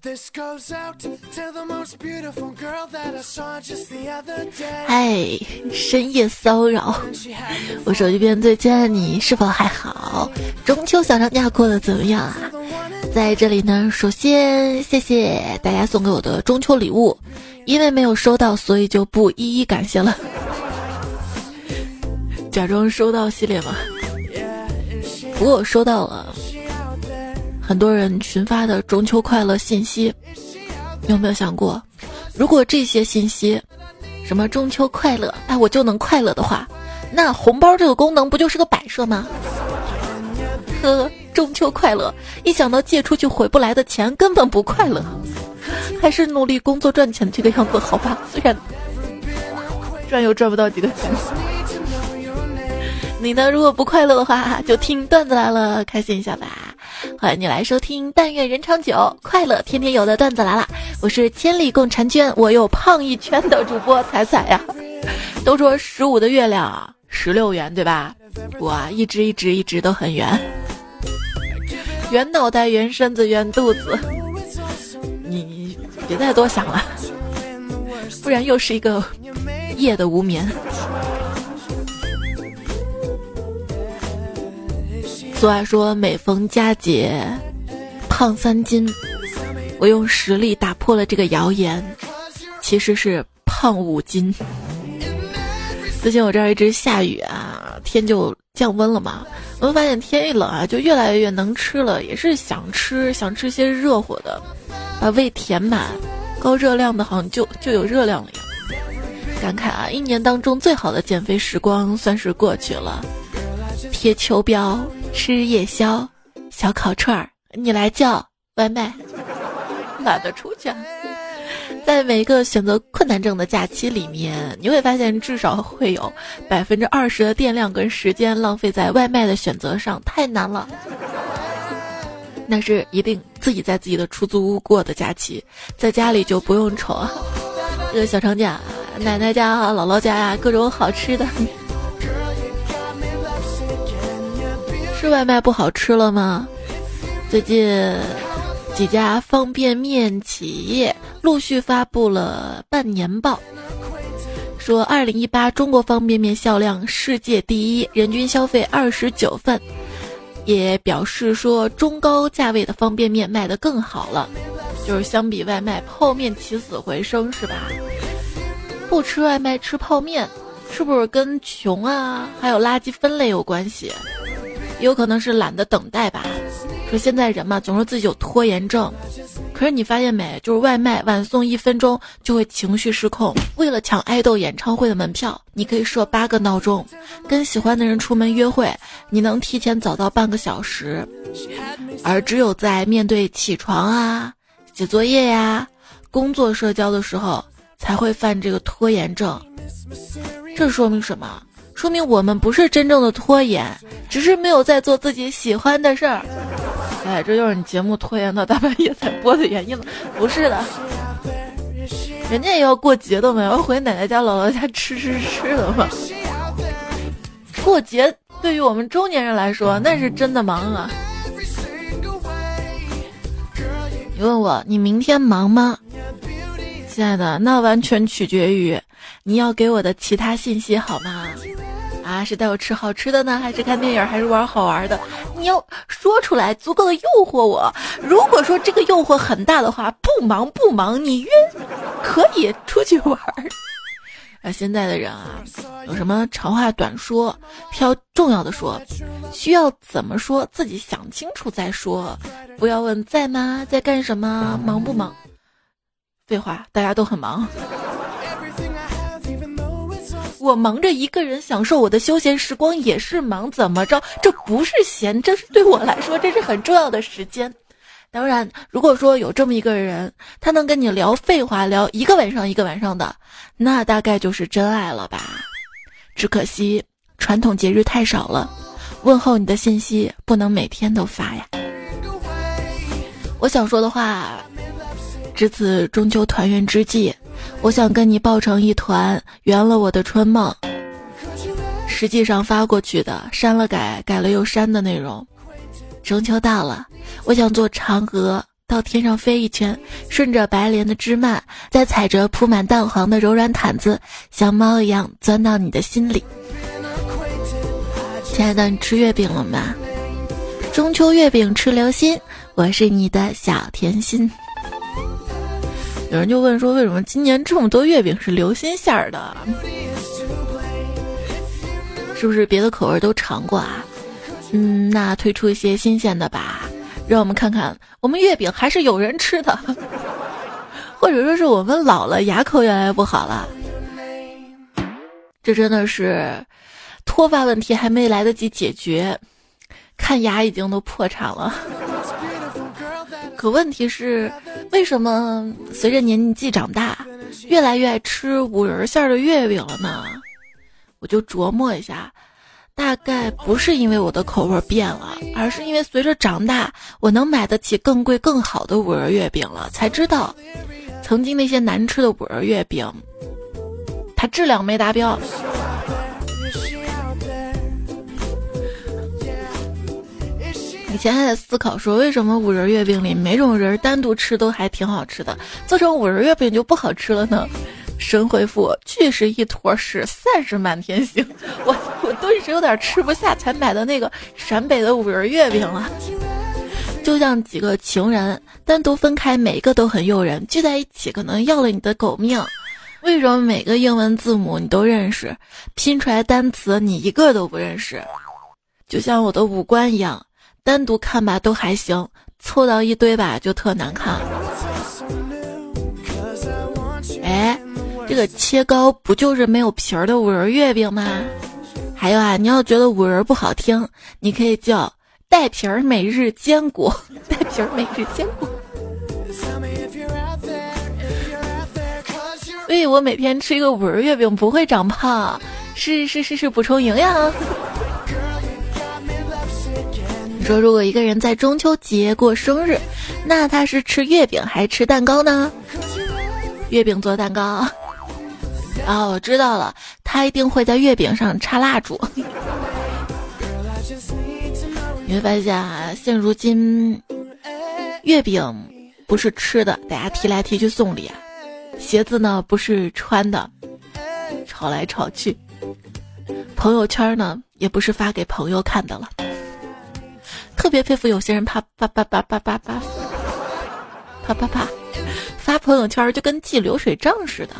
This goes out to the most beautiful girl that I saw just the other day。哎，深夜骚扰，我手机边最亲爱的你是否还好？中秋小长假过得怎么样啊？在这里呢，首先谢谢大家送给我的中秋礼物，因为没有收到，所以就不一一感谢了。假装收到系列吗，不过我收到了。很多人群发的中秋快乐信息。有没有想过，如果这些信息，什么中秋快乐，哎，我就能快乐的话，那红包这个功能不就是个摆设吗？呵，中秋快乐，一想到借出去回不来的钱，根本不快乐，还是努力工作赚钱这个样子好吧？虽然赚又赚不到几个钱。你呢？如果不快乐的话，就听段子来了，开心一下吧。欢迎你来收听，但愿人长久，快乐天天有的段子来了。我是千里共婵娟，我又胖一圈的主播彩彩呀。都说十五的月亮十六圆，对吧？我啊一直一直一直都很圆，圆脑袋、圆身子、圆肚子。你别再多想了，不然又是一个夜的无眠。俗话说：“每逢佳节胖三斤。”我用实力打破了这个谣言，其实是胖五斤。最近我这儿一直下雨啊，天就降温了嘛。我发现天一冷啊，就越来越能吃了，也是想吃想吃些热乎的，把胃填满，高热量的好像就就有热量了呀。感慨啊，一年当中最好的减肥时光算是过去了。贴秋膘。吃夜宵，小烤串儿，你来叫外卖，懒得出去。在每一个选择困难症的假期里面，你会发现至少会有百分之二十的电量跟时间浪费在外卖的选择上，太难了。那是一定自己在自己的出租屋过的假期，在家里就不用愁啊。这个小长假，奶奶家、姥姥家呀，各种好吃的。是外卖不好吃了吗？最近几家方便面企业陆续发布了半年报，说二零一八中国方便面销量世界第一，人均消费二十九份，也表示说中高价位的方便面卖得更好了，就是相比外卖，泡面起死回生是吧？不吃外卖吃泡面，是不是跟穷啊，还有垃圾分类有关系？也有可能是懒得等待吧。说现在人嘛，总说自己有拖延症。可是你发现没？就是外卖晚送一分钟就会情绪失控。为了抢爱豆演唱会的门票，你可以设八个闹钟。跟喜欢的人出门约会，你能提前早到半个小时。而只有在面对起床啊、写作业呀、工作社交的时候，才会犯这个拖延症。这说明什么？说明我们不是真正的拖延，只是没有在做自己喜欢的事儿。哎，这就是你节目拖延到大半夜才播的原因了。不是的，人家也要过节的嘛，要回奶奶家、姥姥家吃吃吃的嘛。过节对于我们中年人来说，那是真的忙啊。你问我，你明天忙吗？亲爱的，那完全取决于你要给我的其他信息，好吗？啊，是带我吃好吃的呢，还是看电影，还是玩好玩的？你要说出来，足够的诱惑我。如果说这个诱惑很大的话，不忙不忙，你约可以出去玩。啊，现在的人啊，有什么长话短说，挑重要的说，需要怎么说，自己想清楚再说。不要问在吗，在干什么，忙不忙？废话，大家都很忙。我忙着一个人享受我的休闲时光也是忙，怎么着？这不是闲，这是对我来说这是很重要的时间。当然，如果说有这么一个人，他能跟你聊废话聊一个晚上一个晚上的，那大概就是真爱了吧。只可惜传统节日太少了，问候你的信息不能每天都发呀。我想说的话，值此中秋团圆之际。我想跟你抱成一团，圆了我的春梦。实际上发过去的，删了改，改了又删的内容。中秋到了，我想做嫦娥，到天上飞一圈，顺着白莲的枝蔓，再踩着铺满蛋黄的柔软毯子，像猫一样钻到你的心里。亲爱的，你吃月饼了吗？中秋月饼吃流心，我是你的小甜心。有人就问说，为什么今年这么多月饼是流心馅儿的？是不是别的口味都尝过啊？嗯，那推出一些新鲜的吧。让我们看看，我们月饼还是有人吃的，或者说是我们老了，牙口越来越不好了。这真的是脱发问题还没来得及解决，看牙已经都破产了。可问题是，为什么随着年纪长大，越来越爱吃五仁馅的月饼了呢？我就琢磨一下。大概不是因为我的口味变了，而是因为随着长大，我能买得起更贵更好的五仁月饼了，才知道，曾经那些难吃的五仁月饼，它质量没达标。以前还在思考说，为什么五仁月饼里每种仁单独吃都还挺好吃的，做成五仁月饼就不好吃了呢？神回复：巨是一坨屎，散是满天星。我我顿时有点吃不下才买的那个陕北的五仁月饼了。就像几个情人单独分开，每一个都很诱人；聚在一起，可能要了你的狗命。为什么每个英文字母你都认识，拼出来单词你一个都不认识？就像我的五官一样，单独看吧都还行，凑到一堆吧就特难看。哎。这个切糕不就是没有皮儿的五仁月饼吗？还有啊，你要觉得五仁不好听，你可以叫带皮儿每日坚果，带皮儿每日坚果。所以我每天吃一个五仁月饼不会长胖，是是是是补充营养。说如果一个人在中秋节过生日，那他是吃月饼还是吃蛋糕呢？月饼做蛋糕。哦，我知道了，他一定会在月饼上插蜡烛。你会发现啊，现如今月饼不是吃的，大家提来提去送礼啊；鞋子呢不是穿的，吵来吵去；朋友圈呢也不是发给朋友看的了。特别佩服有些人啪啪啪啪啪啪啪啪啪啪发朋友圈就跟记流水账似的。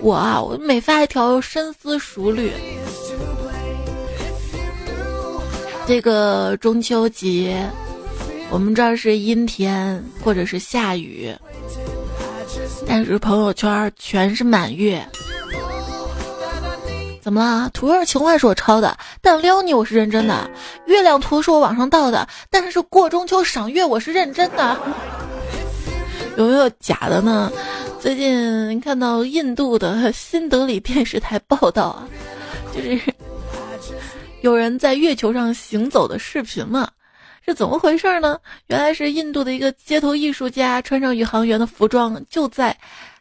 我啊，我每发一条深思熟虑。这个中秋节，我们这儿是阴天或者是下雨，但是朋友圈全是满月。怎么了？图儿情话是我抄的，但撩你我是认真的。月亮图是我网上盗的，但是过中秋赏月我是认真的。有没有假的呢？最近看到印度的新德里电视台报道啊，就是有人在月球上行走的视频嘛，是怎么回事呢？原来是印度的一个街头艺术家穿上宇航员的服装，就在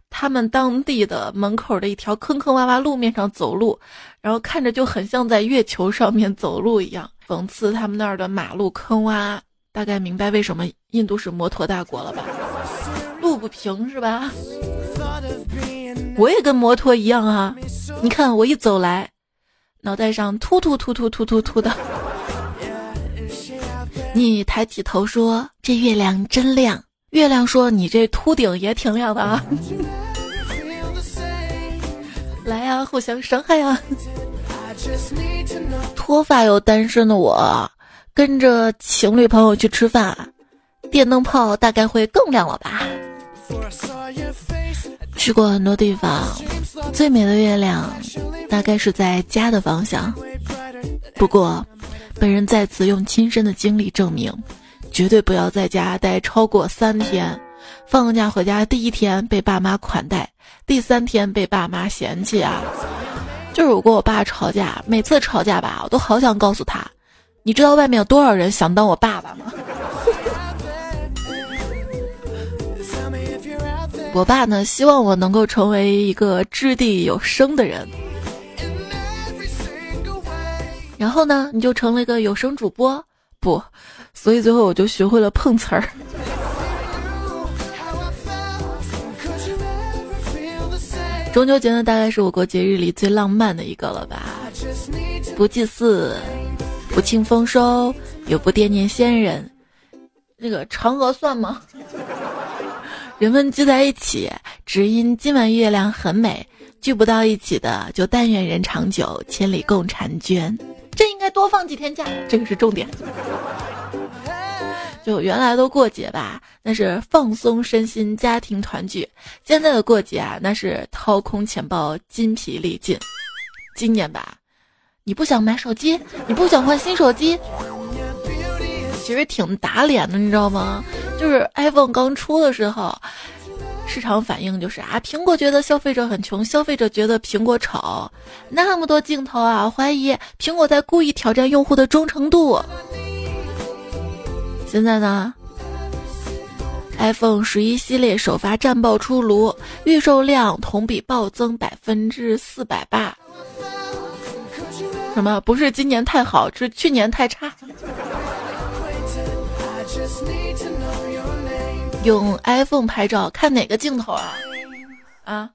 他们当地的门口的一条坑坑洼洼路面上走路，然后看着就很像在月球上面走路一样，讽刺他们那儿的马路坑洼。大概明白为什么印度是摩托大国了吧？路不平是吧？我也跟摩托一样啊！你看我一走来，脑袋上突突突突突突突的。你抬起头说：“这月亮真亮。”月亮说：“你这秃顶也挺亮的啊！” 来呀，互相伤害呀！脱发又单身的我，跟着情侣朋友去吃饭，电灯泡大概会更亮了吧？去过很多地方，最美的月亮大概是在家的方向。不过，本人在此用亲身的经历证明，绝对不要在家待超过三天。放假回家第一天被爸妈款待，第三天被爸妈嫌弃啊！就是我跟我爸吵架，每次吵架吧，我都好想告诉他，你知道外面有多少人想当我爸爸吗？我爸呢，希望我能够成为一个掷地有声的人，然后呢，你就成了一个有声主播，不，所以最后我就学会了碰瓷儿。中秋节呢，大概是我国节日里最浪漫的一个了吧？不祭祀，不庆丰收，也不惦念先人，那个嫦娥算吗？人们聚在一起，只因今晚月亮很美；聚不到一起的，就但愿人长久，千里共婵娟。再多放几天假，这个是重点。就原来的过节吧，那是放松身心、家庭团聚；现在的过节啊，那是掏空钱包、筋疲力尽。今年吧，你不想买手机，你不想换新手机，其实挺打脸的，你知道吗？就是 iPhone 刚出的时候，市场反应就是啊，苹果觉得消费者很穷，消费者觉得苹果丑，那么多镜头啊，怀疑苹果在故意挑战用户的忠诚度。现在呢，iPhone 十一系列首发战报出炉，预售量同比暴增百分之四百八。什么？不是今年太好，是去年太差。用 iPhone 拍照看哪个镜头啊？啊，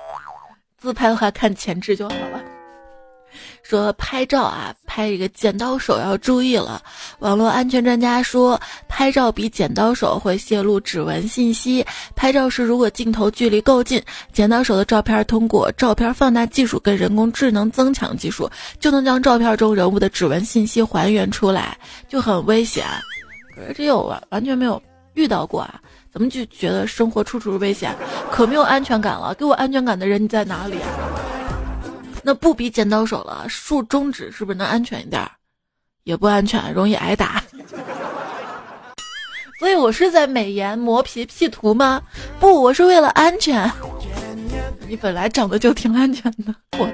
自拍的话看前置就好了。说拍照啊，拍一个剪刀手要注意了。网络安全专家说，拍照比剪刀手会泄露指纹信息。拍照时如果镜头距离够近，剪刀手的照片通过照片放大技术跟人工智能增强技术，就能将照片中人物的指纹信息还原出来，就很危险。可是这我完全没有遇到过啊，怎么就觉得生活处处危险，可没有安全感了？给我安全感的人你在哪里？那不比剪刀手了，竖中指是不是能安全一点？也不安全，容易挨打。所以我是在美颜磨皮 P 图吗？不，我是为了安全。你本来长得就挺安全的，我。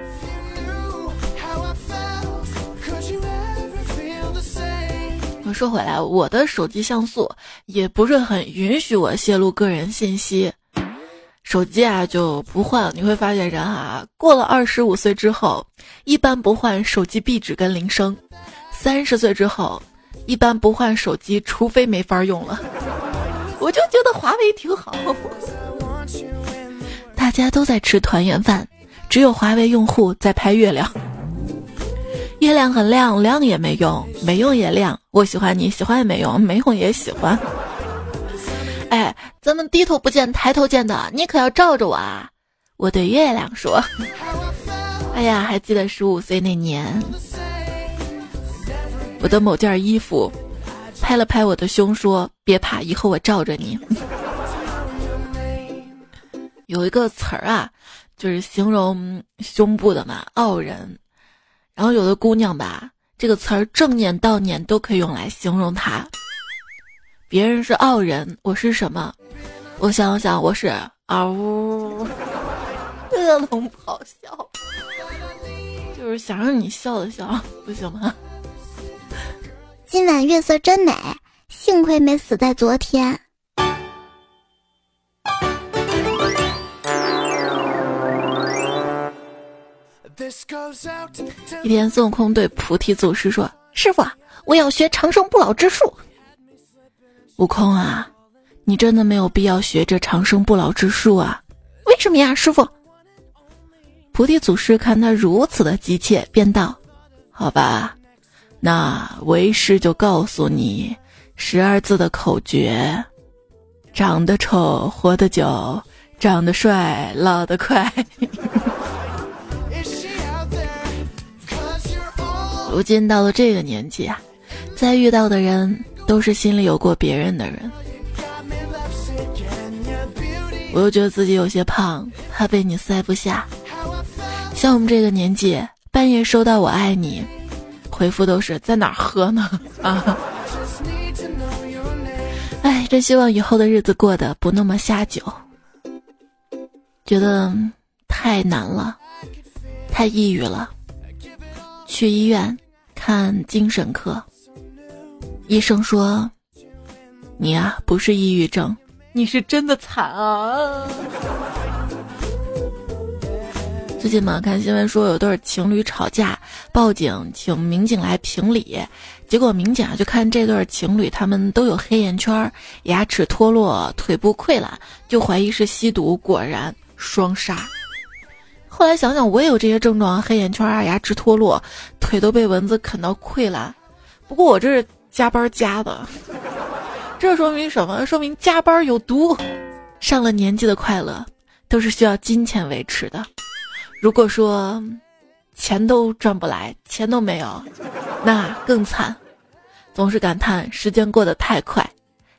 说回来，我的手机像素也不是很允许我泄露个人信息。手机啊就不换，你会发现人啊过了二十五岁之后，一般不换手机壁纸跟铃声；三十岁之后，一般不换手机，除非没法用了。我就觉得华为挺好，大家都在吃团圆饭，只有华为用户在拍月亮。月亮很亮，亮也没用，没用也亮。我喜欢你，喜欢也没用，没用也喜欢。哎，咱们低头不见抬头见的，你可要罩着我啊！我对月亮说：“ 哎呀，还记得十五岁那年，我的某件衣服拍了拍我的胸，说别怕，以后我罩着你。”有一个词儿啊，就是形容胸部的嘛，傲人。然后有的姑娘吧，这个词儿正念倒念都可以用来形容她。别人是傲人，我是什么？我想想，我是啊呜，恶龙咆哮，就是想让你笑的笑，不行吗？今晚月色真美，幸亏没死在昨天。一天，孙悟空对菩提祖师说：“师傅，我要学长生不老之术。”悟空啊，你真的没有必要学这长生不老之术啊！为什么呀，师傅？菩提祖师看他如此的急切，便道：“好吧，那为师就告诉你十二字的口诀：长得丑，活得久；长得帅，老得快。如今到了这个年纪啊，再遇到的人。都是心里有过别人的人，我又觉得自己有些胖，怕被你塞不下。像我们这个年纪，半夜收到“我爱你”，回复都是在哪儿喝呢？啊！哎，真希望以后的日子过得不那么下酒，觉得太难了，太抑郁了，去医院看精神科。医生说：“你啊，不是抑郁症，你是真的惨啊！”最近嘛，看新闻说有对情侣吵架，报警请民警来评理，结果民警啊就看这对情侣他们都有黑眼圈、牙齿脱落、腿部溃烂，就怀疑是吸毒，果然双杀。后来想想，我也有这些症状：黑眼圈啊，牙齿脱落，腿都被蚊子啃到溃烂。不过我这是加班加的，这说明什么？说明加班有毒。上了年纪的快乐，都是需要金钱维持的。如果说钱都赚不来，钱都没有，那更惨。总是感叹时间过得太快，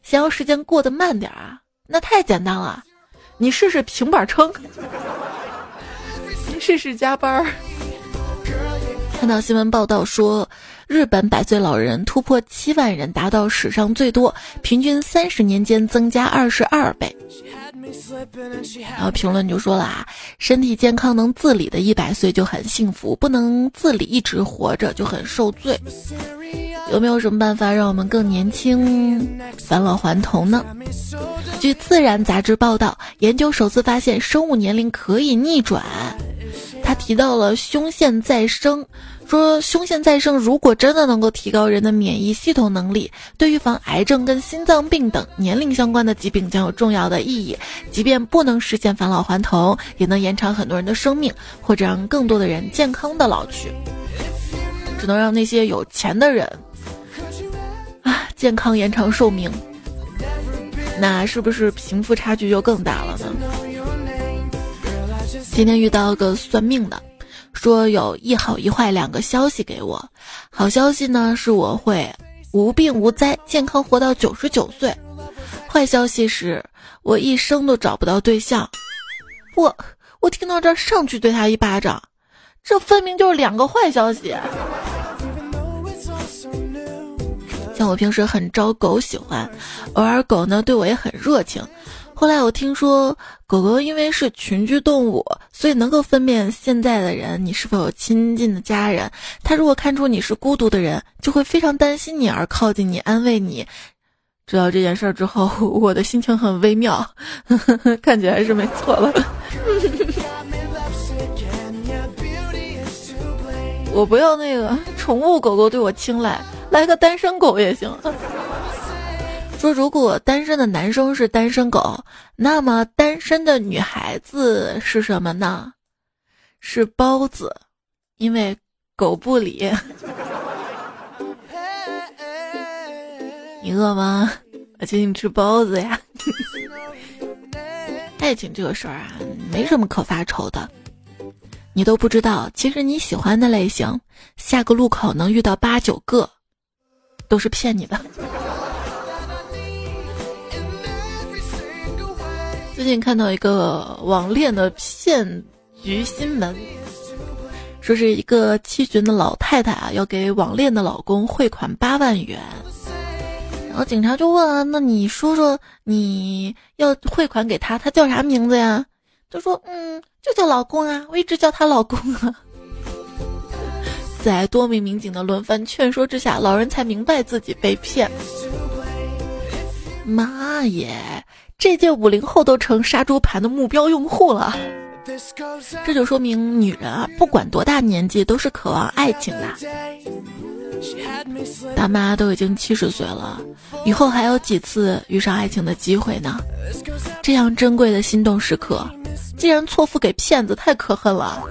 想要时间过得慢点啊，那太简单了。你试试平板撑，试试加班儿。看到新闻报道说，日本百岁老人突破七万人，达到史上最多，平均三十年间增加二十二倍。然后评论就说了啊，身体健康能自理的一百岁就很幸福，不能自理一直活着就很受罪。有没有什么办法让我们更年轻、返老还童呢？据《自然》杂志报道，研究首次发现生物年龄可以逆转。他提到了胸腺再生。说胸腺再生如果真的能够提高人的免疫系统能力，对预防癌症跟心脏病等年龄相关的疾病将有重要的意义。即便不能实现返老还童，也能延长很多人的生命，或者让更多的人健康的老去。只能让那些有钱的人啊健康延长寿命，那是不是贫富差距就更大了呢？今天遇到个算命的。说有一好一坏两个消息给我，好消息呢是我会无病无灾，健康活到九十九岁。坏消息是我一生都找不到对象。我我听到这儿上去对他一巴掌，这分明就是两个坏消息。像我平时很招狗喜欢，偶尔狗呢对我也很热情。后来我听说，狗狗因为是群居动物，所以能够分辨现在的人你是否有亲近的家人。它如果看出你是孤独的人，就会非常担心你而靠近你安慰你。知道这件事儿之后，我的心情很微妙，看起来是没错了。我不要那个宠物狗狗对我青睐，来个单身狗也行。说如果单身的男生是单身狗，那么单身的女孩子是什么呢？是包子，因为狗不理。你饿吗？我请你吃包子呀。爱情这个事儿啊，没什么可发愁的。你都不知道，其实你喜欢的类型，下个路口能遇到八九个，都是骗你的。最近看到一个网恋的骗局新闻，说是一个七旬的老太太啊，要给网恋的老公汇款八万元，然后警察就问啊，那你说说你要汇款给他，他叫啥名字呀？就说嗯，就叫老公啊，我一直叫他老公啊。在多名民警的轮番劝说之下，老人才明白自己被骗。妈耶！这届五零后都成杀猪盘的目标用户了，这就说明女人啊，不管多大年纪，都是渴望爱情的。大妈都已经七十岁了，以后还有几次遇上爱情的机会呢？这样珍贵的心动时刻，竟然错付给骗子，太可恨了。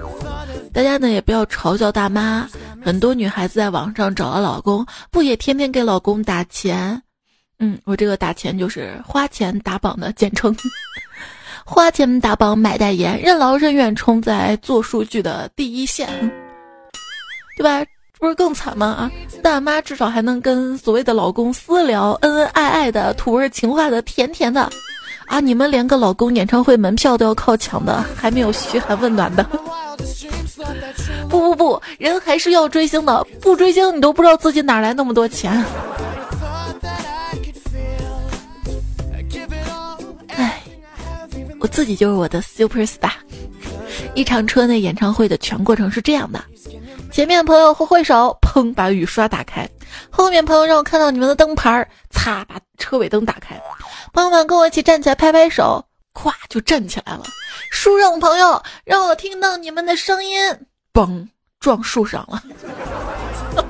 大家呢也不要嘲笑大妈，很多女孩子在网上找了老公，不也天天给老公打钱？嗯，我这个打钱就是花钱打榜的简称，花钱打榜买代言，任劳任怨冲在做数据的第一线，对吧？不是更惨吗？啊，大妈至少还能跟所谓的老公私聊，恩恩爱爱的，土味情话的，甜甜的，啊，你们连个老公演唱会门票都要靠抢的，还没有嘘寒问暖的。不不不，人还是要追星的，不追星你都不知道自己哪来那么多钱。我自己就是我的 super star。一场车内演唱会的全过程是这样的：前面朋友挥挥手，砰，把雨刷打开；后面朋友让我看到你们的灯牌，擦，把车尾灯打开。朋友们跟我一起站起来拍拍手，咵就站起来了。树上朋友让我听到你们的声音，嘣，撞树上了。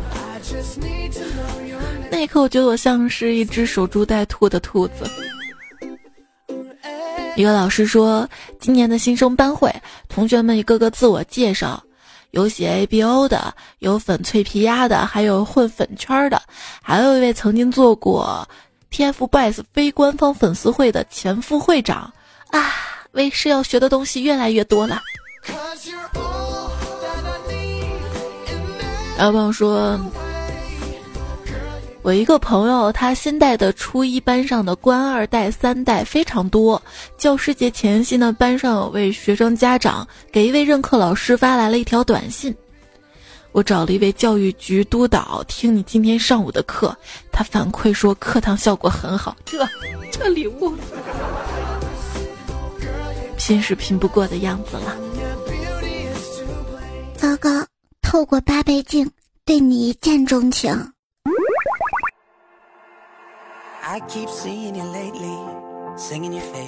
那一刻，我觉得我像是一只守株待兔的兔子。一个老师说，今年的新生班会，同学们一个个自我介绍，有写 A B O 的，有粉脆皮鸭的，还有混粉圈的，还有一位曾经做过 TFBOYS 非官方粉丝会的前副会长啊，为师要学的东西越来越多了。然后朋友说。我一个朋友，他新带的初一班上的官二代、三代非常多。教师节前夕呢，班上有位学生家长给一位任课老师发来了一条短信：“我找了一位教育局督导听你今天上午的课，他反馈说课堂效果很好。”这这礼物，拼是拼不过的样子了。糟糕，透过八倍镜对你一见钟情。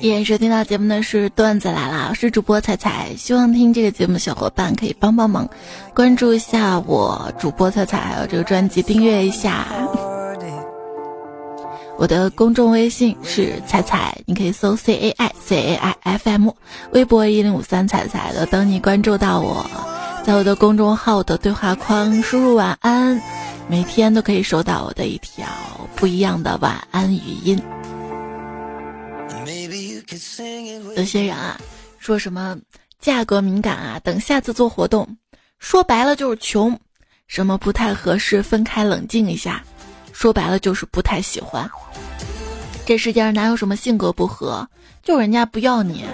依然收听到节目的是段子来了，是主播彩彩。希望听这个节目的小伙伴可以帮帮忙，关注一下我主播彩彩，还有这个专辑订阅一下。我的公众微信是彩彩，你可以搜 C A I C A I F M，微博一零五三彩彩的等你关注到我，在我的公众号的对话框输入晚安。每天都可以收到我的一条不一样的晚安语音。有些人啊，说什么价格敏感啊，等下次做活动，说白了就是穷。什么不太合适，分开冷静一下，说白了就是不太喜欢。这世界上哪有什么性格不合，就人家不要你。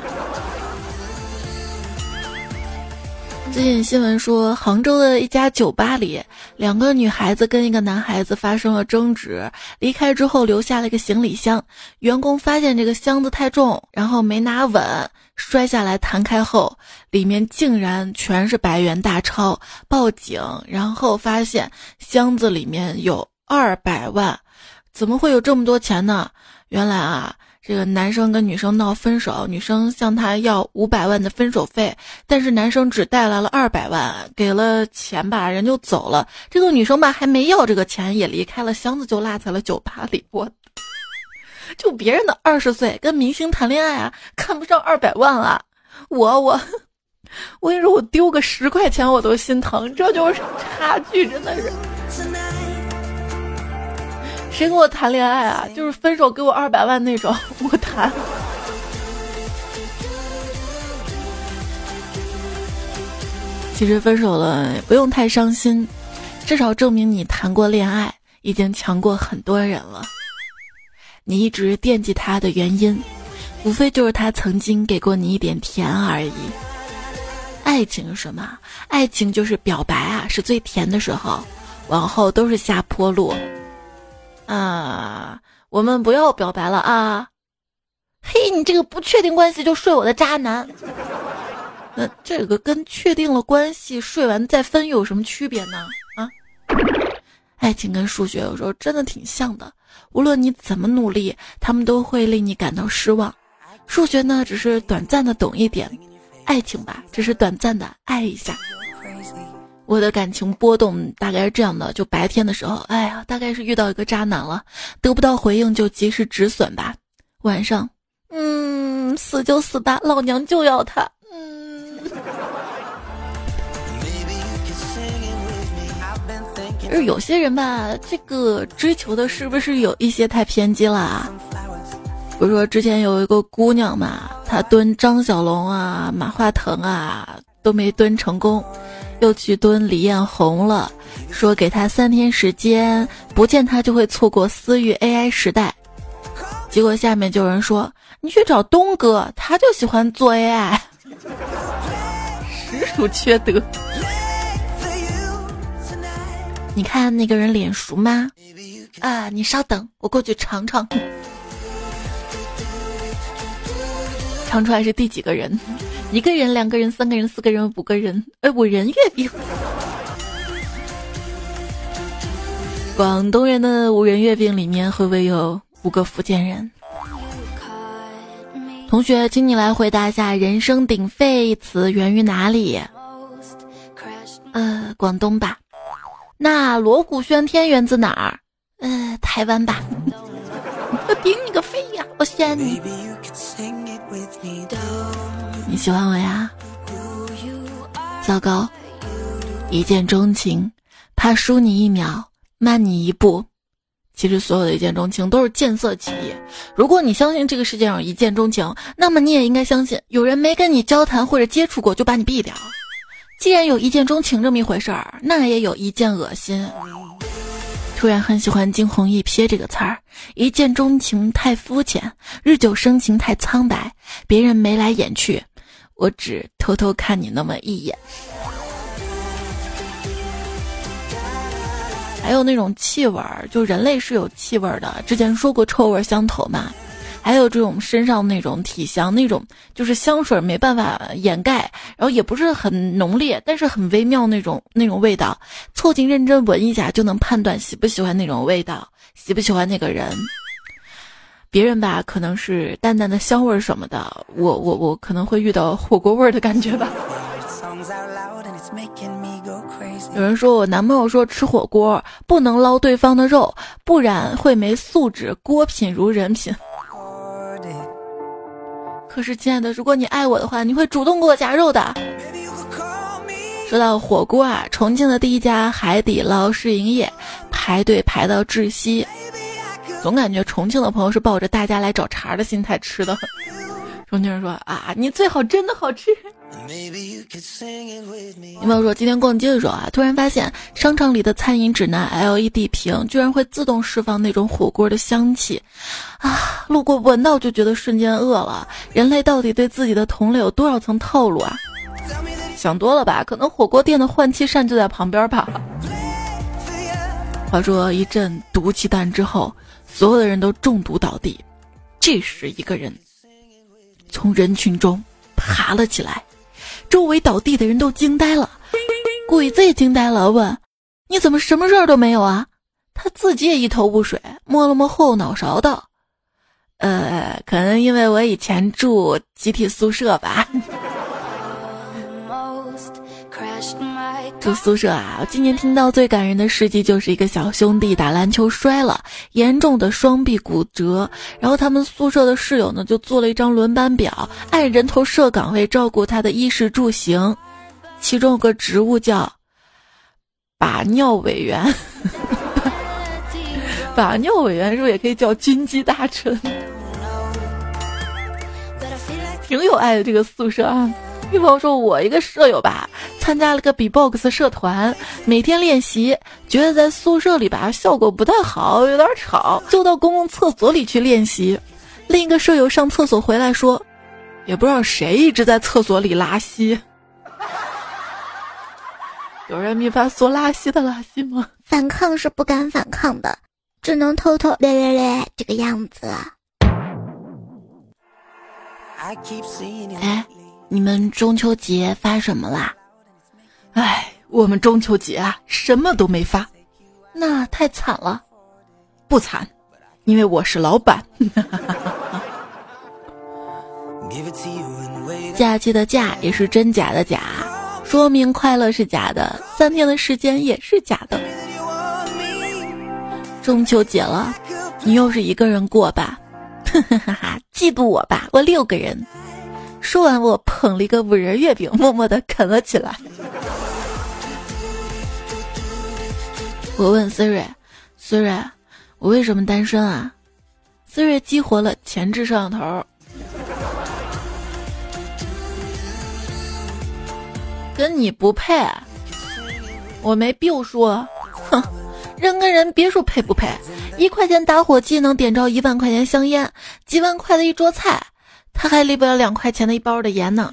最近新闻说，杭州的一家酒吧里，两个女孩子跟一个男孩子发生了争执，离开之后留下了一个行李箱。员工发现这个箱子太重，然后没拿稳，摔下来弹开后，里面竟然全是百元大钞。报警，然后发现箱子里面有二百万，怎么会有这么多钱呢？原来啊。这个男生跟女生闹分手，女生向他要五百万的分手费，但是男生只带来了二百万，给了钱吧，人就走了。这个女生吧还没要这个钱，也离开了，箱子就落在了酒吧里。我，就别人的二十岁跟明星谈恋爱啊，看不上二百万啊！我我，我跟你说，我丢个十块钱我都心疼，这就是差距，真的是。谁跟我谈恋爱啊？就是分手给我二百万那种，我谈。其实分手了不用太伤心，至少证明你谈过恋爱，已经强过很多人了。你一直惦记他的原因，无非就是他曾经给过你一点甜而已。爱情是什么？爱情就是表白啊，是最甜的时候，往后都是下坡路。啊，我们不要表白了啊！嘿，你这个不确定关系就睡我的渣男，那这个跟确定了关系睡完再分有什么区别呢？啊，爱情跟数学有时候真的挺像的，无论你怎么努力，他们都会令你感到失望。数学呢，只是短暂的懂一点；爱情吧，只是短暂的爱一下。我的感情波动大概是这样的：就白天的时候，哎呀，大概是遇到一个渣男了，得不到回应就及时止损吧。晚上，嗯，死就死吧，老娘就要他。嗯，就是有些人吧，这个追求的是不是有一些太偏激了啊？比如说之前有一个姑娘嘛，她蹲张小龙啊、马化腾啊，都没蹲成功。又去蹲李彦宏了，说给他三天时间，不见他就会错过私域 AI 时代。结果下面就有人说：“你去找东哥，他就喜欢做 AI。”实属缺德。你看那个人脸熟吗？啊，你稍等，我过去尝尝，尝出来是第几个人。一个人、两个人、三个人、四个人、五个人，哎，五人月饼。广东人的五仁月饼里面会不会有五个福建人？同学，请你来回答一下“人声鼎沸”一词源于哪里？呃，广东吧。那锣鼓喧天源自哪儿？呃，台湾吧。我顶你个肺呀！我选你。喜欢我呀？糟糕，一见钟情，怕输你一秒，慢你一步。其实所有的一见钟情都是见色起意。如果你相信这个世界上一见钟情，那么你也应该相信，有人没跟你交谈或者接触过就把你毙掉。既然有一见钟情这么一回事儿，那也有一见恶心。突然很喜欢“惊鸿一瞥”这个词儿，一见钟情太肤浅，日久生情太苍白。别人眉来眼去，我只偷偷看你那么一眼。还有那种气味儿，就人类是有气味儿的。之前说过臭味相投嘛，还有这种身上那种体香，那种就是香水没办法掩盖，然后也不是很浓烈，但是很微妙那种那种味道。凑近认真闻一下，就能判断喜不喜欢那种味道，喜不喜欢那个人。别人吧，可能是淡淡的香味什么的，我我我可能会遇到火锅味的感觉吧。有人说我男朋友说吃火锅不能捞对方的肉，不然会没素质。锅品如人品。可是亲爱的，如果你爱我的话，你会主动给我夹肉的。说到火锅啊，重庆的第一家海底捞试营业，排队排到窒息。总感觉重庆的朋友是抱着大家来找茬的心态吃的。重庆人说啊，你最好真的好吃。有朋友说，今天逛街的时候啊，突然发现商场里的餐饮指南 LED 屏居然会自动释放那种火锅的香气，啊，路过闻到就觉得瞬间饿了。人类到底对自己的同类有多少层套路啊？想多了吧？可能火锅店的换气扇就在旁边吧。话说一阵毒气弹之后，所有的人都中毒倒地，这时一个人。从人群中爬了起来，周围倒地的人都惊呆了，鬼子也惊呆了，问：“你怎么什么事儿都没有啊？”他自己也一头雾水，摸了摸后脑勺道：“呃，可能因为我以前住集体宿舍吧。” 住宿舍啊！我今年听到最感人的事迹，就是一个小兄弟打篮球摔了，严重的双臂骨折。然后他们宿舍的室友呢，就做了一张轮班表，按人头设岗位照顾他的衣食住行。其中有个职务叫把尿委员，把尿委员是不是也可以叫军机大臣？挺有爱的这个宿舍啊！女朋友说：“我一个舍友吧，参加了个 B-box 社团，每天练习，觉得在宿舍里吧效果不太好，有点吵，就到公共厕所里去练习。另一个舍友上厕所回来说，也不知道谁一直在厕所里拉稀。有人没法说拉稀的拉稀吗？反抗是不敢反抗的，只能偷偷咧咧咧这个样子。哎。”你们中秋节发什么啦？哎，我们中秋节啊，什么都没发，那太惨了。不惨，因为我是老板。假期的假也是真假的假，说明快乐是假的，三天的时间也是假的。中秋节了，你又是一个人过吧？哈哈哈哈！嫉妒我吧，我六个人。说完，我捧了一个五仁月饼，默默的啃了起来。我问 Siri：“Siri，我为什么单身啊？”Siri 激活了前置摄像头，跟你不配。我没病说，哼，人跟人别说配不配，一块钱打火机能点着一万块钱香烟，几万块的一桌菜。他还离不了两块钱的一包的盐呢。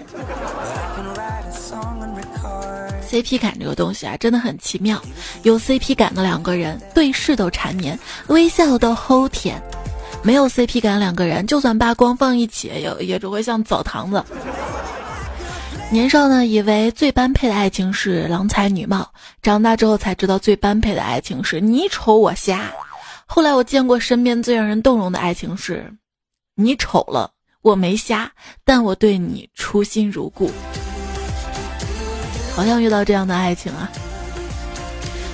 CP 感这个东西啊，真的很奇妙。有 CP 感的两个人，对视都缠绵，微笑都齁甜；没有 CP 感两个人，就算扒光放一起，也也只会像澡堂子。年少呢，以为最般配的爱情是郎才女貌；长大之后才知道，最般配的爱情是你丑我瞎。后来我见过身边最让人动容的爱情是，你丑了。我没瞎，但我对你初心如故。好像遇到这样的爱情啊！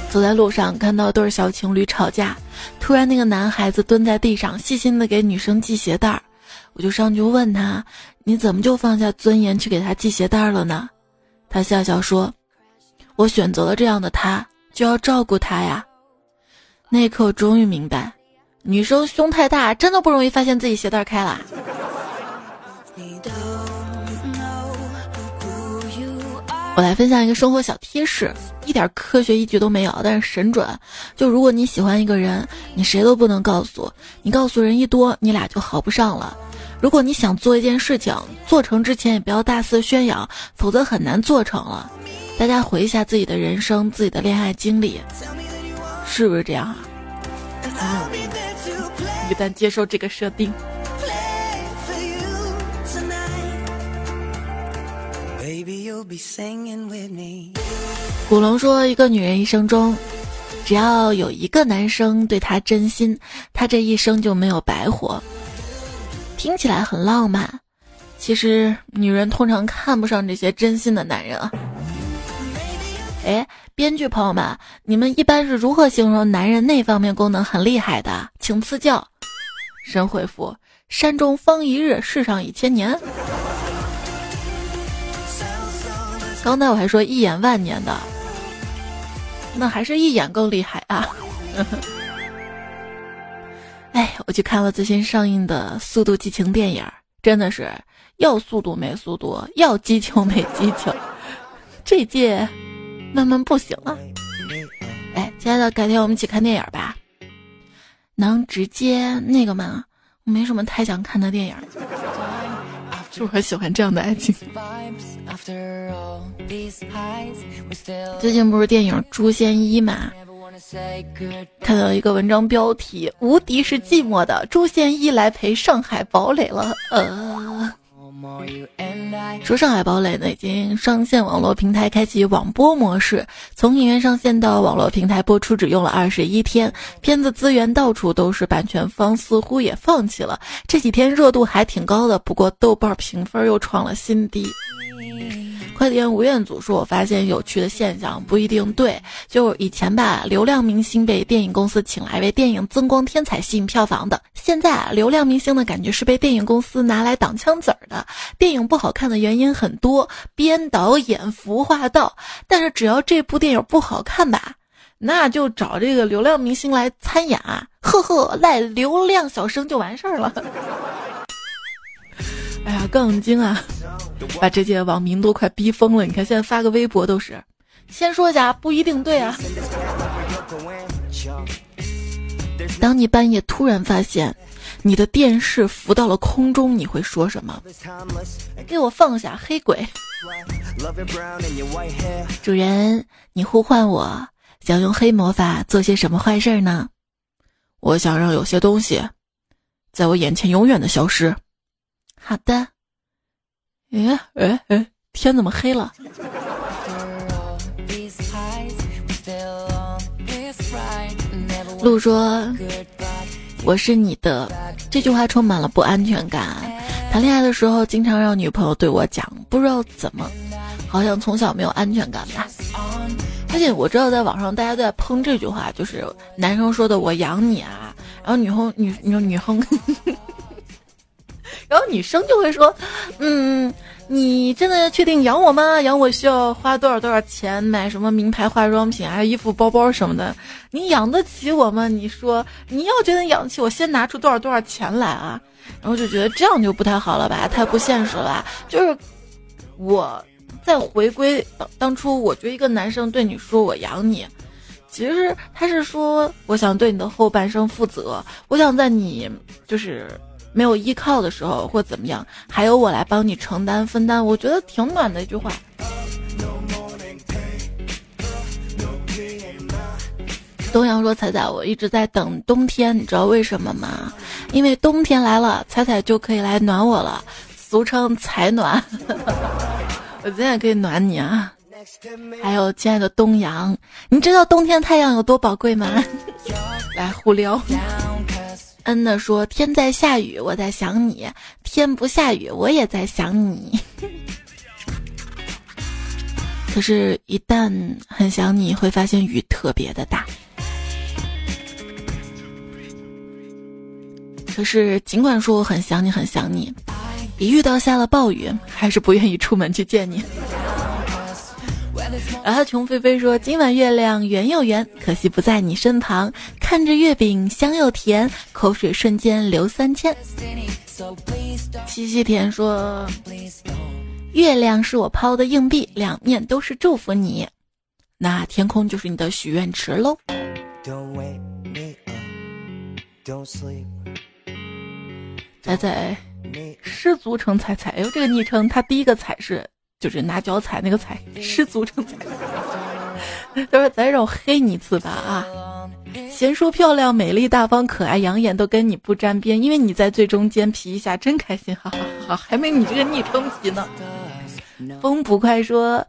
走在路上看到对小情侣吵架，突然那个男孩子蹲在地上，细心的给女生系鞋带儿，我就上去问他：“你怎么就放下尊严去给他系鞋带儿了呢？”他笑笑说：“我选择了这样的他，就要照顾他呀。”那一刻，我终于明白，女生胸太大，真的不容易发现自己鞋带开了。我来分享一个生活小贴士，一点科学依据都没有，但是神准。就如果你喜欢一个人，你谁都不能告诉，你告诉人一多，你俩就好不上了。如果你想做一件事情，做成之前也不要大肆宣扬，否则很难做成了。大家回忆一下自己的人生，自己的恋爱经历，是不是这样啊？一旦接受这个设定。古龙说：“一个女人一生中，只要有一个男生对她真心，她这一生就没有白活。”听起来很浪漫，其实女人通常看不上这些真心的男人啊。哎，编剧朋友们，你们一般是如何形容男人那方面功能很厉害的？请赐教。神回复：山中方一日，世上已千年。刚才我还说一眼万年的，那还是一眼更厉害啊！哎，我去看了最新上映的《速度激情》电影，真的是要速度没速度，要激情没激情，这届慢慢不行了。哎，亲爱的，改天我们一起看电影吧。能直接那个吗？我没什么太想看的电影。就很喜欢这样的爱情。最近不是电影《诛仙一》嘛？看到一个文章标题：“无敌是寂寞的，诛仙一来陪上海堡垒了。”呃。说上海堡垒呢，已经上线网络平台，开启网播模式。从影院上线到网络平台播出，只用了二十一天。片子资源到处都是，版权方似乎也放弃了。这几天热度还挺高的，不过豆瓣评分又创了新低。快点吴彦祖说：“我发现有趣的现象，不一定对。就以前吧，流量明星被电影公司请来为电影增光添彩、吸引票房的。现在啊，流量明星的感觉是被电影公司拿来挡枪子儿的。电影不好看的原因很多，编导演服化道。但是只要这部电影不好看吧，那就找这个流量明星来参演啊！呵呵，赖流量小生就完事儿了。哎呀，杠精啊！”把这届网民都快逼疯了！你看现在发个微博都是，先说一下不一定对啊。当你半夜突然发现你的电视浮到了空中，你会说什么？给我放下，黑鬼！主人，你呼唤我，想用黑魔法做些什么坏事呢？我想让有些东西在我眼前永远的消失。好的。哎哎哎！天怎么黑了？鹿说：“我是你的。”这句话充满了不安全感。谈恋爱的时候，经常让女朋友对我讲，不知道怎么，好像从小没有安全感吧。而且我知道，在网上大家都在喷这句话，就是男生说的“我养你啊”，然后女生女女女生。然后女生就会说：“嗯，你真的确定养我吗？养我需要花多少多少钱？买什么名牌化妆品啊、衣服、包包什么的？你养得起我吗？你说你要觉得养得起我，先拿出多少多少钱来啊？”然后就觉得这样就不太好了吧，太不现实了。就是我在回归当当初，我觉得一个男生对你说“我养你”，其实他是说我想对你的后半生负责，我想在你就是。没有依靠的时候或怎么样，还有我来帮你承担分担，我觉得挺暖的一句话。东阳说：“彩彩，我一直在等冬天，你知道为什么吗？因为冬天来了，彩彩就可以来暖我了，俗称采暖。我今天也可以暖你啊！还有亲爱的东阳，你知道冬天太阳有多宝贵吗？来互撩。”嗯的说：“天在下雨，我在想你；天不下雨，我也在想你。可是，一旦很想你，会发现雨特别的大。可是，尽管说我很想你，很想你，一遇到下了暴雨，还是不愿意出门去见你。然后琼菲菲说：“今晚月亮圆又圆，可惜不在你身旁。看着月饼香又甜，口水瞬间流三千。”七夕甜说：“月亮是我抛的硬币，两面都是祝福你。那天空就是你的许愿池喽。”彩彩，失足成彩彩。哎呦，这个昵称，他第一个彩是。就是拿脚踩那个踩，失足成彩。他说：“再让我黑你一次吧啊！贤淑漂亮、美丽大方、可爱养眼，都跟你不沾边，因为你在最中间，皮一下真开心，哈哈哈！还没你这个昵称皮呢。”风不快说：“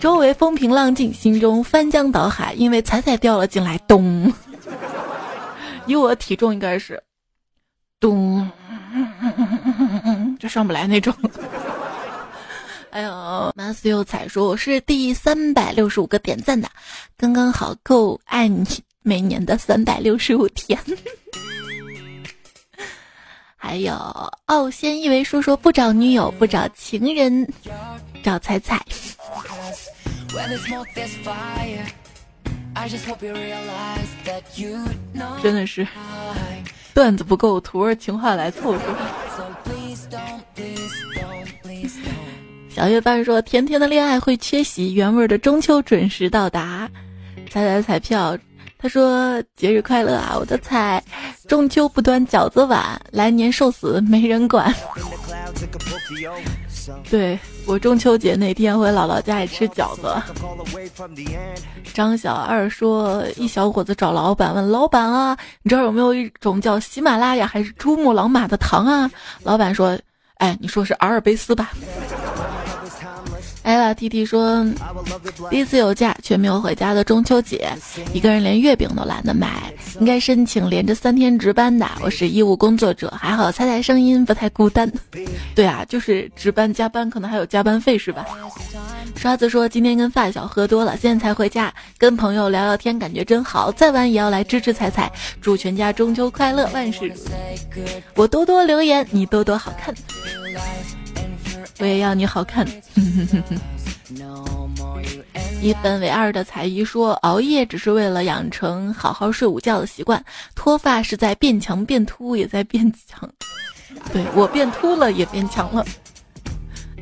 周围风平浪静，心中翻江倒海，因为彩彩掉了进来，咚！以我体重应该是咚，就上不来那种。”哎呦，马思又彩说我是第三百六十五个点赞的，刚刚好够爱你每年的三百六十五天。还有傲仙一为说说不找女友不找情人，找彩彩。真的是段子不够，徒儿情话来凑数。小月半说：“甜甜的恋爱会缺席，原味的中秋准时到达。”彩彩彩票，他说：“节日快乐啊，我的彩！中秋不端饺子碗，来年寿死没人管。”对我中秋节那天回姥姥家里吃饺子。张小二说：“一小伙子找老板问老板啊，你知道有没有一种叫喜马拉雅还是珠穆朗玛的糖啊？”老板说：“哎，你说是阿尔卑斯吧？”哎呀，T T 说，第一次有假却没有回家的中秋节，一个人连月饼都懒得买，应该申请连着三天值班的。我是医务工作者，还好猜猜声音不太孤单。对啊，就是值班加班，可能还有加班费是吧？刷子说今天跟发小喝多了，现在才回家，跟朋友聊聊天，感觉真好。再晚也要来支持彩彩，祝全家中秋快乐，万事如意。我多多留言，你多多好看。我也要你好看。一分为二的才艺说，熬夜只是为了养成好好睡午觉的习惯，脱发是在变强变秃，也在变强。对我变秃了，也变强了。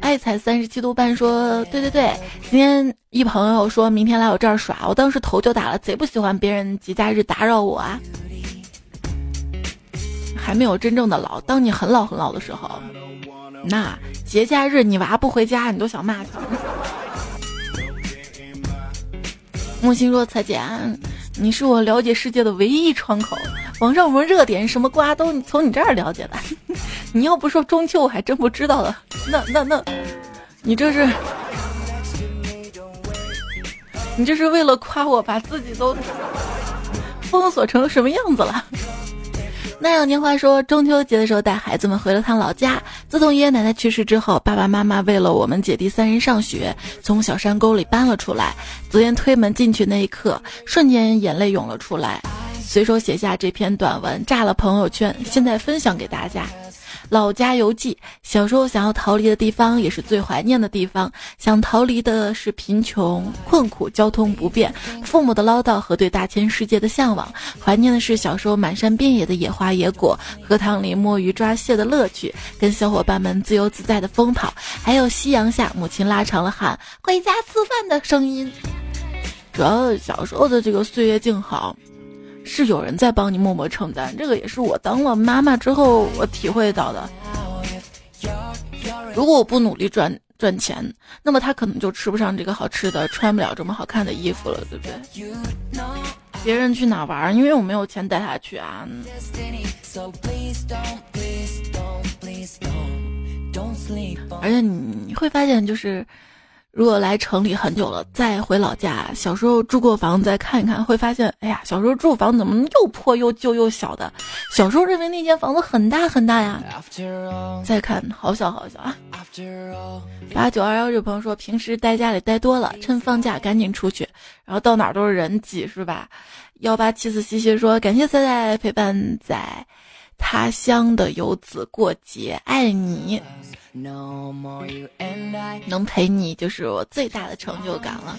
爱才三十七度半说，对对对，今天一朋友说明天来我这儿耍，我当时头就打了，贼不喜欢别人节假日打扰我啊。还没有真正的老，当你很老很老的时候。那节假日你娃不回家，你都想骂他。木心说：“彩姐，你是我了解世界的唯一窗口，网上什么热点、什么瓜都从你这儿了解的。你要不说中秋，我还真不知道了。那那那，你这是，你这是为了夸我，把自己都封锁成什么样子了？”那有年华说，中秋节的时候带孩子们回了趟老家。自从爷爷奶奶去世之后，爸爸妈妈为了我们姐弟三人上学，从小山沟里搬了出来。昨天推门进去那一刻，瞬间眼泪涌了出来，随手写下这篇短文，炸了朋友圈，现在分享给大家。老家游记，小时候想要逃离的地方，也是最怀念的地方。想逃离的是贫穷、困苦、交通不便、父母的唠叨和对大千世界的向往。怀念的是小时候满山遍野的野花野果，荷塘里摸鱼抓蟹的乐趣，跟小伙伴们自由自在的疯跑，还有夕阳下母亲拉长了喊“回家吃饭”的声音。主要小时候的这个岁月静好。是有人在帮你默默承担，这个也是我当了妈妈之后我体会到的。如果我不努力赚赚钱，那么他可能就吃不上这个好吃的，穿不了这么好看的衣服了，对不对？别人去哪玩，因为我没有钱带他去啊。而且你会发现，就是。如果来城里很久了，再回老家，小时候住过房再看一看，会发现，哎呀，小时候住房怎么又破又旧又小的？小时候认为那间房子很大很大呀，再看好小好小啊。八九二幺这朋友说，平时待家里待多了，趁放假赶紧出去，然后到哪都是人挤，是吧？幺八七四西西说，感谢彩彩陪伴在。他乡的游子过节，爱你。能陪你就是我最大的成就感了。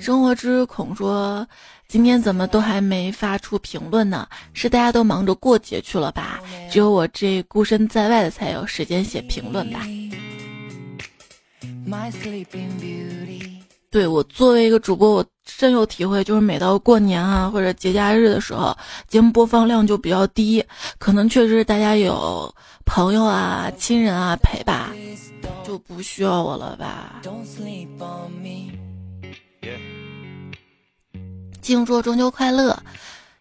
生活之恐说，今天怎么都还没发出评论呢？是大家都忙着过节去了吧？只有我这孤身在外的才有时间写评论吧。对我作为一个主播，我深有体会，就是每到过年啊或者节假日的时候，节目播放量就比较低，可能确实大家有朋友啊、亲人啊陪吧，就不需要我了吧。静说中秋快乐，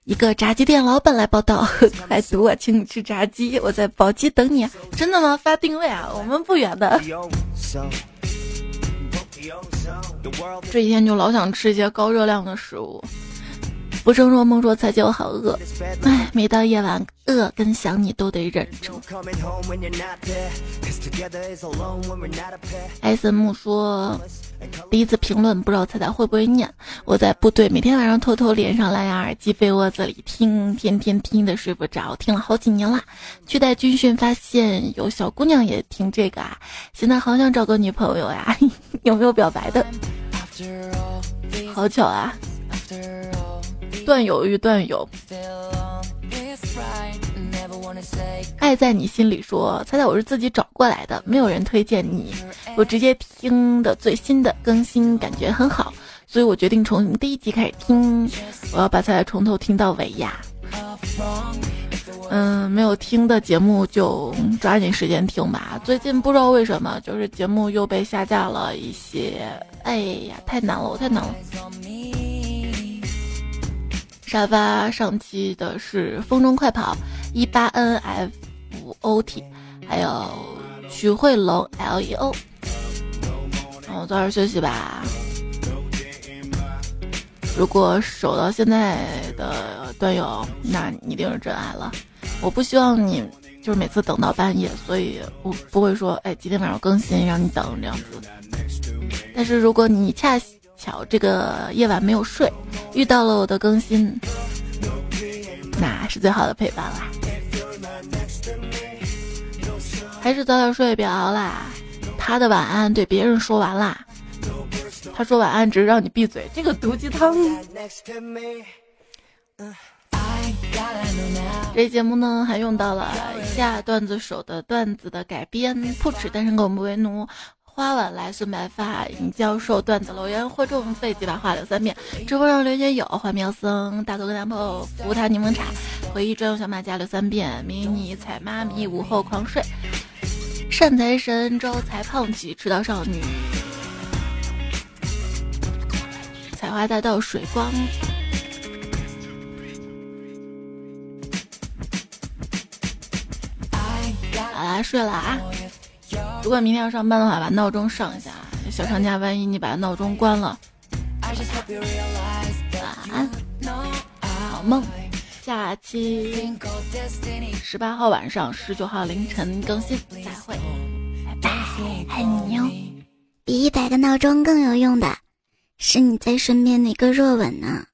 一个炸鸡店老板来报道，快读我请你吃炸鸡，我在宝鸡等你，真的吗？发定位啊，我们不远的。这几天就老想吃一些高热量的食物。浮生若梦说：“彩姐，我好饿。”哎，每到夜晚，饿跟想你都得忍住。艾森木说：“第一次评论，不知道彩彩会不会念。我在部队，每天晚上偷偷连上蓝牙耳机，被窝子里听，天天听的睡不着，听了好几年啦。去带军训，发现有小姑娘也听这个啊。现在好想找个女朋友呀，有没有表白的？好巧啊！”段友遇段友，爱在你心里说，猜猜我是自己找过来的，没有人推荐你，我直接听的最新的更新，感觉很好，所以我决定从第一集开始听，我要把猜猜从头听到尾呀。嗯，没有听的节目就抓紧时间听吧。最近不知道为什么，就是节目又被下架了一些，哎呀，太难了，我太难了。沙发上期的是风中快跑一八 N F O T，还有徐慧龙 L E O。我早点休息吧。如果守到现在的段友，那你一定是真爱了。我不希望你就是每次等到半夜，所以我不会说，哎，今天晚上更新让你等这样子。但是如果你恰巧这个夜晚没有睡，遇到了我的更新，那是最好的陪伴啦。还是早点睡，别熬啦。他的晚安对别人说完啦，他说晚安只是让你闭嘴，这个毒鸡汤。这节目呢还用到了下段子手的段子的改编，不耻单身狗不为奴。花晚来送白发，尹教授段子留言或中费几把话留三遍。直播上留言有花苗僧、大头跟男朋友福他柠檬茶、回忆专用小马甲留三遍。迷你彩妈咪午后狂睡，善财神招财胖起，迟到少女，采花大道水光。好啦，睡了啊。如果明天要上班的话，把闹钟上一下。小长假，万一你把闹钟关了，晚安，好梦。下期十八号晚上，十九号凌晨更新，再会，拜拜，爱你哟。比一百个闹钟更有用的，是你在身边的一个热吻呢。